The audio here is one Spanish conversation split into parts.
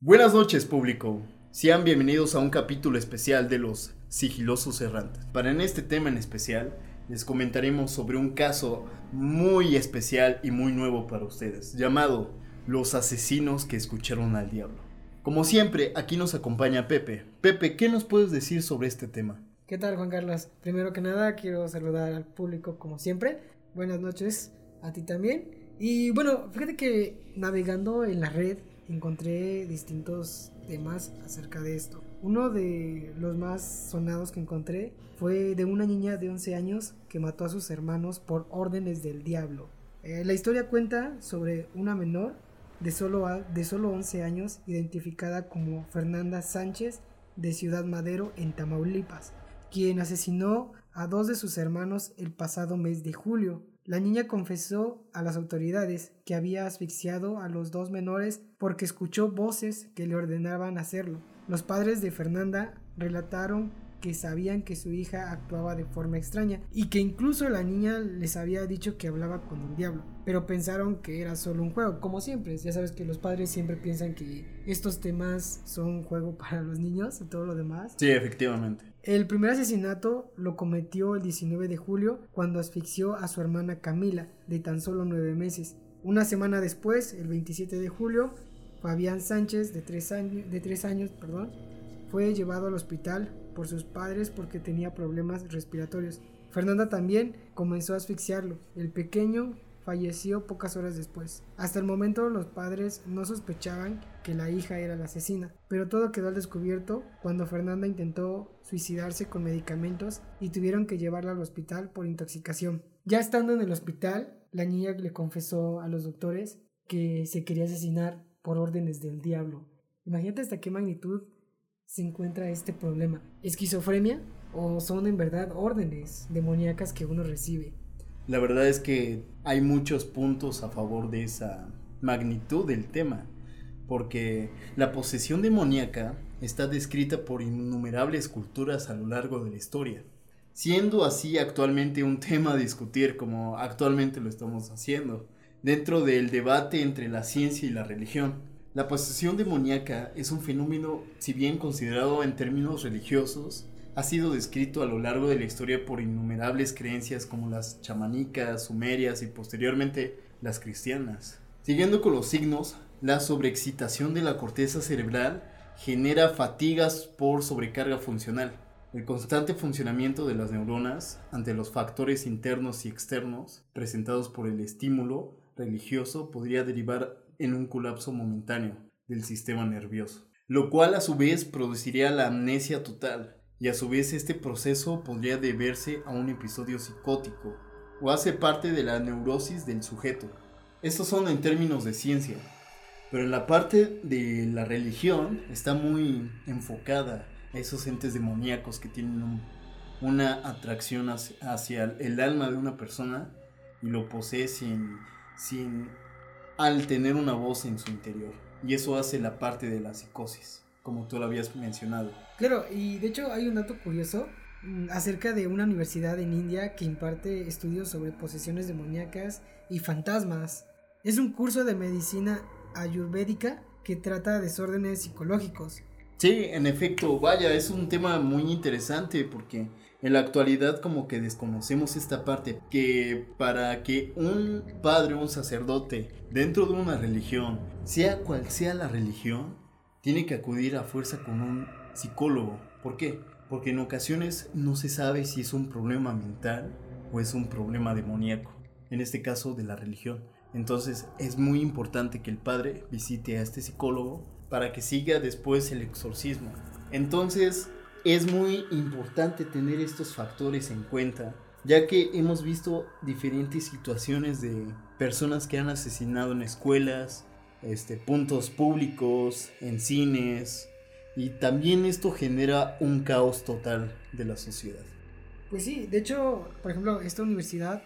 Buenas noches público, sean bienvenidos a un capítulo especial de los sigilosos errantes. Para en este tema en especial les comentaremos sobre un caso muy especial y muy nuevo para ustedes, llamado Los asesinos que escucharon al diablo. Como siempre, aquí nos acompaña Pepe. Pepe, ¿qué nos puedes decir sobre este tema? ¿Qué tal Juan Carlos? Primero que nada quiero saludar al público como siempre. Buenas noches a ti también. Y bueno, fíjate que navegando en la red encontré distintos temas acerca de esto. Uno de los más sonados que encontré fue de una niña de 11 años que mató a sus hermanos por órdenes del diablo. Eh, la historia cuenta sobre una menor de solo, de solo 11 años identificada como Fernanda Sánchez de Ciudad Madero en Tamaulipas, quien asesinó a dos de sus hermanos el pasado mes de julio. La niña confesó a las autoridades que había asfixiado a los dos menores porque escuchó voces que le ordenaban hacerlo. Los padres de Fernanda relataron que sabían que su hija actuaba de forma extraña y que incluso la niña les había dicho que hablaba con el diablo, pero pensaron que era solo un juego, como siempre, ya sabes que los padres siempre piensan que estos temas son un juego para los niños y todo lo demás. Sí, efectivamente. El primer asesinato lo cometió el 19 de julio cuando asfixió a su hermana Camila, de tan solo nueve meses. Una semana después, el 27 de julio, Fabián Sánchez, de tres años, de tres años perdón, fue llevado al hospital por sus padres porque tenía problemas respiratorios. Fernanda también comenzó a asfixiarlo. El pequeño falleció pocas horas después. Hasta el momento los padres no sospechaban que la hija era la asesina, pero todo quedó al descubierto cuando Fernanda intentó suicidarse con medicamentos y tuvieron que llevarla al hospital por intoxicación. Ya estando en el hospital, la niña le confesó a los doctores que se quería asesinar por órdenes del diablo. Imagínate hasta qué magnitud se encuentra este problema. ¿Esquizofrenia? ¿O son en verdad órdenes demoníacas que uno recibe? La verdad es que hay muchos puntos a favor de esa magnitud del tema, porque la posesión demoníaca está descrita por innumerables culturas a lo largo de la historia, siendo así actualmente un tema a discutir como actualmente lo estamos haciendo, dentro del debate entre la ciencia y la religión. La posesión demoníaca es un fenómeno, si bien considerado en términos religiosos, ha sido descrito a lo largo de la historia por innumerables creencias como las chamanicas, sumerias y posteriormente las cristianas. Siguiendo con los signos, la sobreexcitación de la corteza cerebral genera fatigas por sobrecarga funcional. El constante funcionamiento de las neuronas ante los factores internos y externos presentados por el estímulo religioso podría derivar en un colapso momentáneo del sistema nervioso, lo cual a su vez produciría la amnesia total, y a su vez este proceso podría deberse a un episodio psicótico o hace parte de la neurosis del sujeto. Estos son en términos de ciencia, pero en la parte de la religión está muy enfocada a esos entes demoníacos que tienen una atracción hacia, el alma de una persona y lo posee sin, sin al tener una voz en su interior. Y eso hace la parte de la psicosis como tú lo habías mencionado. Claro, y de hecho hay un dato curioso mm, acerca de una universidad en India que imparte estudios sobre posesiones demoníacas y fantasmas. Es un curso de medicina ayurvédica que trata desórdenes psicológicos. Sí, en efecto, vaya, es un tema muy interesante porque en la actualidad como que desconocemos esta parte, que para que un padre o un sacerdote dentro de una religión, sea cual sea la religión, tiene que acudir a fuerza con un psicólogo. ¿Por qué? Porque en ocasiones no se sabe si es un problema mental o es un problema demoníaco, en este caso de la religión. Entonces es muy importante que el padre visite a este psicólogo para que siga después el exorcismo. Entonces es muy importante tener estos factores en cuenta, ya que hemos visto diferentes situaciones de personas que han asesinado en escuelas, este, puntos públicos, en cines, y también esto genera un caos total de la sociedad. Pues sí, de hecho, por ejemplo, esta universidad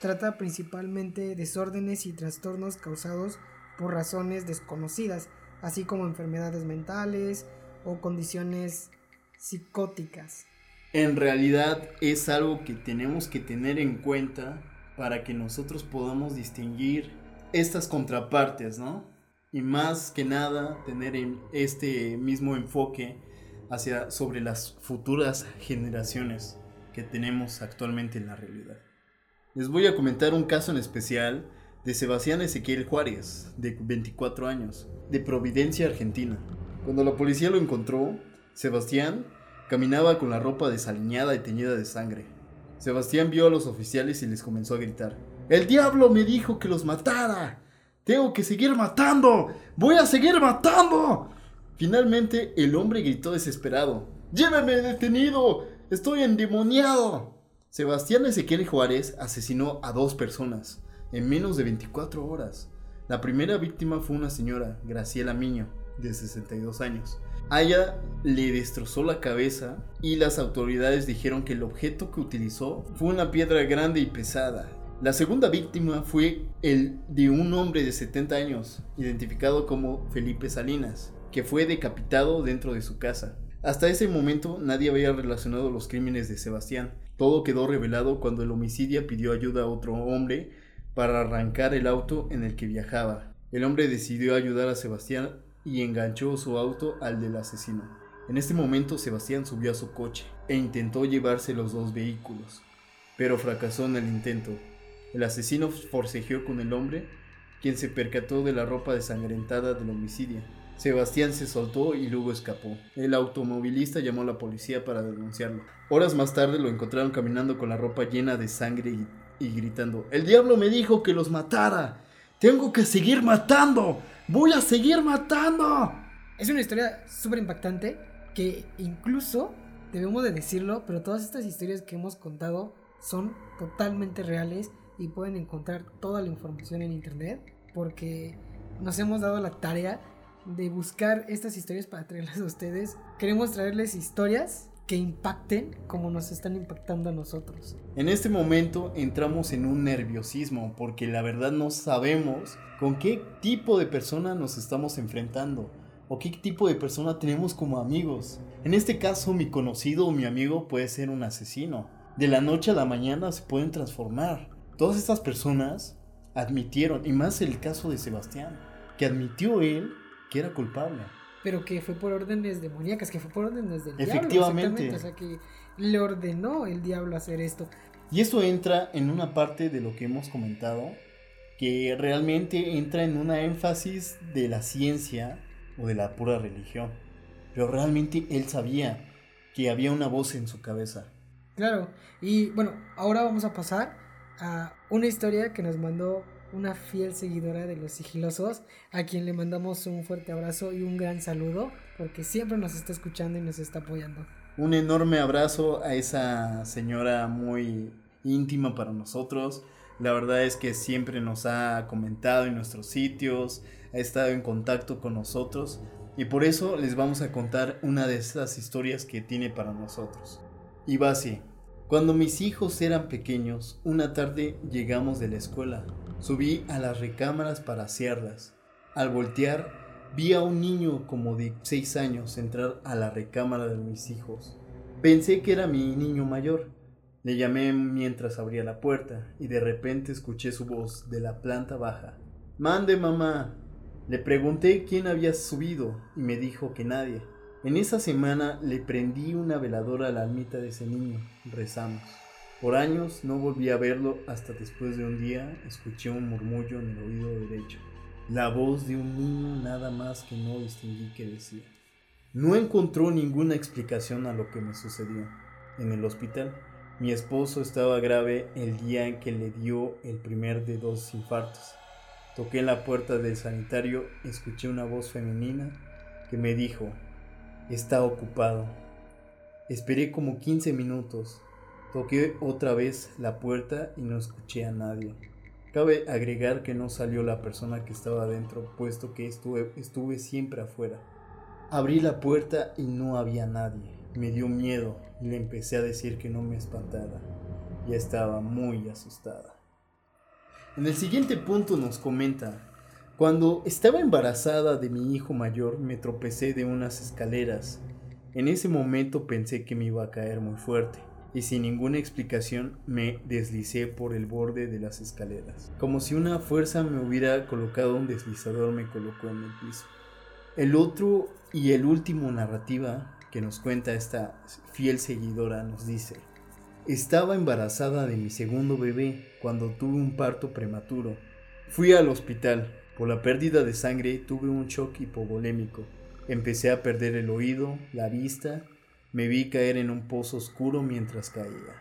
trata principalmente desórdenes y trastornos causados por razones desconocidas, así como enfermedades mentales o condiciones psicóticas. En realidad es algo que tenemos que tener en cuenta para que nosotros podamos distinguir estas contrapartes, ¿no? y más que nada tener este mismo enfoque hacia sobre las futuras generaciones que tenemos actualmente en la realidad. Les voy a comentar un caso en especial de Sebastián Ezequiel Juárez, de 24 años, de Providencia, Argentina. Cuando la policía lo encontró, Sebastián caminaba con la ropa desaliñada y teñida de sangre. Sebastián vio a los oficiales y les comenzó a gritar, ¡El diablo me dijo que los matara! ¡Tengo que seguir matando! ¡Voy a seguir matando! Finalmente el hombre gritó desesperado, ¡Lléveme detenido! ¡Estoy endemoniado! Sebastián Ezequiel Juárez asesinó a dos personas en menos de 24 horas. La primera víctima fue una señora, Graciela Miño, de 62 años. A ella le destrozó la cabeza y las autoridades dijeron que el objeto que utilizó fue una piedra grande y pesada. La segunda víctima fue el de un hombre de 70 años, identificado como Felipe Salinas, que fue decapitado dentro de su casa. Hasta ese momento nadie había relacionado los crímenes de Sebastián. Todo quedó revelado cuando el homicidio pidió ayuda a otro hombre para arrancar el auto en el que viajaba. El hombre decidió ayudar a Sebastián y enganchó su auto al del asesino. En este momento Sebastián subió a su coche e intentó llevarse los dos vehículos, pero fracasó en el intento. El asesino forcejeó con el hombre, quien se percató de la ropa desangrentada del homicidio. Sebastián se soltó y luego escapó. El automovilista llamó a la policía para denunciarlo. Horas más tarde lo encontraron caminando con la ropa llena de sangre y y gritando, el diablo me dijo que los matara. Tengo que seguir matando. Voy a seguir matando. Es una historia súper impactante que incluso, debemos de decirlo, pero todas estas historias que hemos contado son totalmente reales y pueden encontrar toda la información en internet porque nos hemos dado la tarea de buscar estas historias para traerlas a ustedes. Queremos traerles historias que impacten como nos están impactando a nosotros. En este momento entramos en un nerviosismo porque la verdad no sabemos con qué tipo de persona nos estamos enfrentando o qué tipo de persona tenemos como amigos. En este caso mi conocido o mi amigo puede ser un asesino. De la noche a la mañana se pueden transformar. Todas estas personas admitieron, y más el caso de Sebastián, que admitió él que era culpable pero que fue por órdenes demoníacas, que fue por órdenes del Efectivamente. diablo. O sea, que le ordenó el diablo hacer esto. Y eso entra en una parte de lo que hemos comentado, que realmente entra en una énfasis de la ciencia o de la pura religión. Pero realmente él sabía que había una voz en su cabeza. Claro, y bueno, ahora vamos a pasar a una historia que nos mandó una fiel seguidora de los sigilosos, a quien le mandamos un fuerte abrazo y un gran saludo, porque siempre nos está escuchando y nos está apoyando. Un enorme abrazo a esa señora muy íntima para nosotros. La verdad es que siempre nos ha comentado en nuestros sitios, ha estado en contacto con nosotros y por eso les vamos a contar una de esas historias que tiene para nosotros. Y va así. Cuando mis hijos eran pequeños, una tarde llegamos de la escuela. Subí a las recámaras para asearlas. Al voltear, vi a un niño como de seis años entrar a la recámara de mis hijos. Pensé que era mi niño mayor. Le llamé mientras abría la puerta y de repente escuché su voz de la planta baja. Mande, mamá. Le pregunté quién había subido y me dijo que nadie. En esa semana le prendí una veladora a la almita de ese niño. Rezamos. Por años no volví a verlo hasta después de un día escuché un murmullo en el oído derecho. La voz de un niño nada más que no distinguí que decía. No encontró ninguna explicación a lo que me sucedió. En el hospital, mi esposo estaba grave el día en que le dio el primer de dos infartos. Toqué la puerta del sanitario, escuché una voz femenina que me dijo, está ocupado. Esperé como 15 minutos Toqué otra vez la puerta y no escuché a nadie. Cabe agregar que no salió la persona que estaba adentro, puesto que estuve, estuve siempre afuera. Abrí la puerta y no había nadie. Me dio miedo y le empecé a decir que no me espantara. Ya estaba muy asustada. En el siguiente punto nos comenta, cuando estaba embarazada de mi hijo mayor me tropecé de unas escaleras. En ese momento pensé que me iba a caer muy fuerte y sin ninguna explicación me deslicé por el borde de las escaleras. Como si una fuerza me hubiera colocado un deslizador me colocó en el piso. El otro y el último narrativa que nos cuenta esta fiel seguidora nos dice, estaba embarazada de mi segundo bebé cuando tuve un parto prematuro. Fui al hospital. Por la pérdida de sangre tuve un shock hipovolémico. Empecé a perder el oído, la vista me vi caer en un pozo oscuro mientras caía.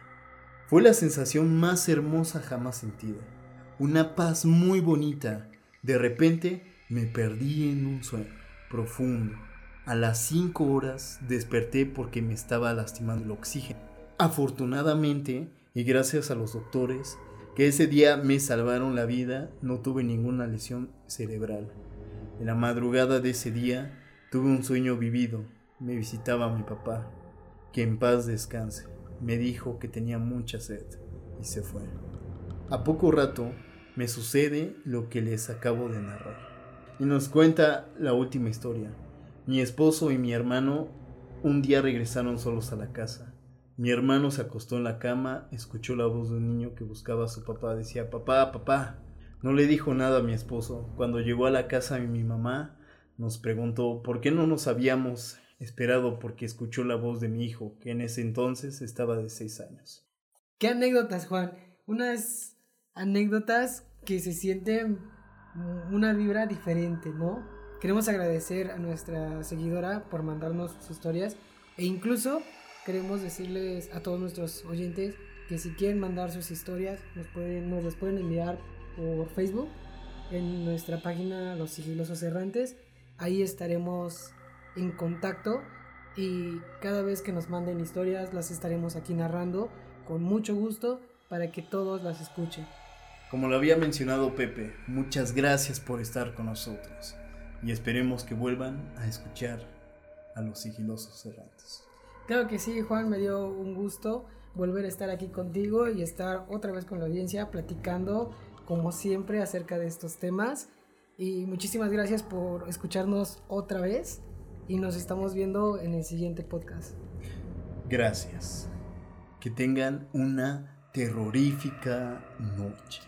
Fue la sensación más hermosa jamás sentida. Una paz muy bonita. De repente me perdí en un sueño profundo. A las cinco horas desperté porque me estaba lastimando el oxígeno. Afortunadamente, y gracias a los doctores, que ese día me salvaron la vida, no tuve ninguna lesión cerebral. En la madrugada de ese día tuve un sueño vivido. Me visitaba mi papá que en paz descanse. Me dijo que tenía mucha sed y se fue. A poco rato me sucede lo que les acabo de narrar. Y nos cuenta la última historia. Mi esposo y mi hermano un día regresaron solos a la casa. Mi hermano se acostó en la cama, escuchó la voz de un niño que buscaba a su papá. Decía, papá, papá. No le dijo nada a mi esposo. Cuando llegó a la casa mi mamá nos preguntó por qué no nos habíamos esperado porque escuchó la voz de mi hijo, que en ese entonces estaba de seis años. ¿Qué anécdotas, Juan? Unas anécdotas que se sienten una vibra diferente, ¿no? Queremos agradecer a nuestra seguidora por mandarnos sus historias e incluso queremos decirles a todos nuestros oyentes que si quieren mandar sus historias nos, pueden, nos las pueden enviar por Facebook en nuestra página Los Sigilosos Errantes. Ahí estaremos en contacto y cada vez que nos manden historias las estaremos aquí narrando con mucho gusto para que todos las escuchen. Como lo había mencionado Pepe, muchas gracias por estar con nosotros y esperemos que vuelvan a escuchar a los sigilosos errantes. Claro que sí, Juan, me dio un gusto volver a estar aquí contigo y estar otra vez con la audiencia platicando como siempre acerca de estos temas. Y muchísimas gracias por escucharnos otra vez y nos estamos viendo en el siguiente podcast. Gracias. Que tengan una terrorífica noche.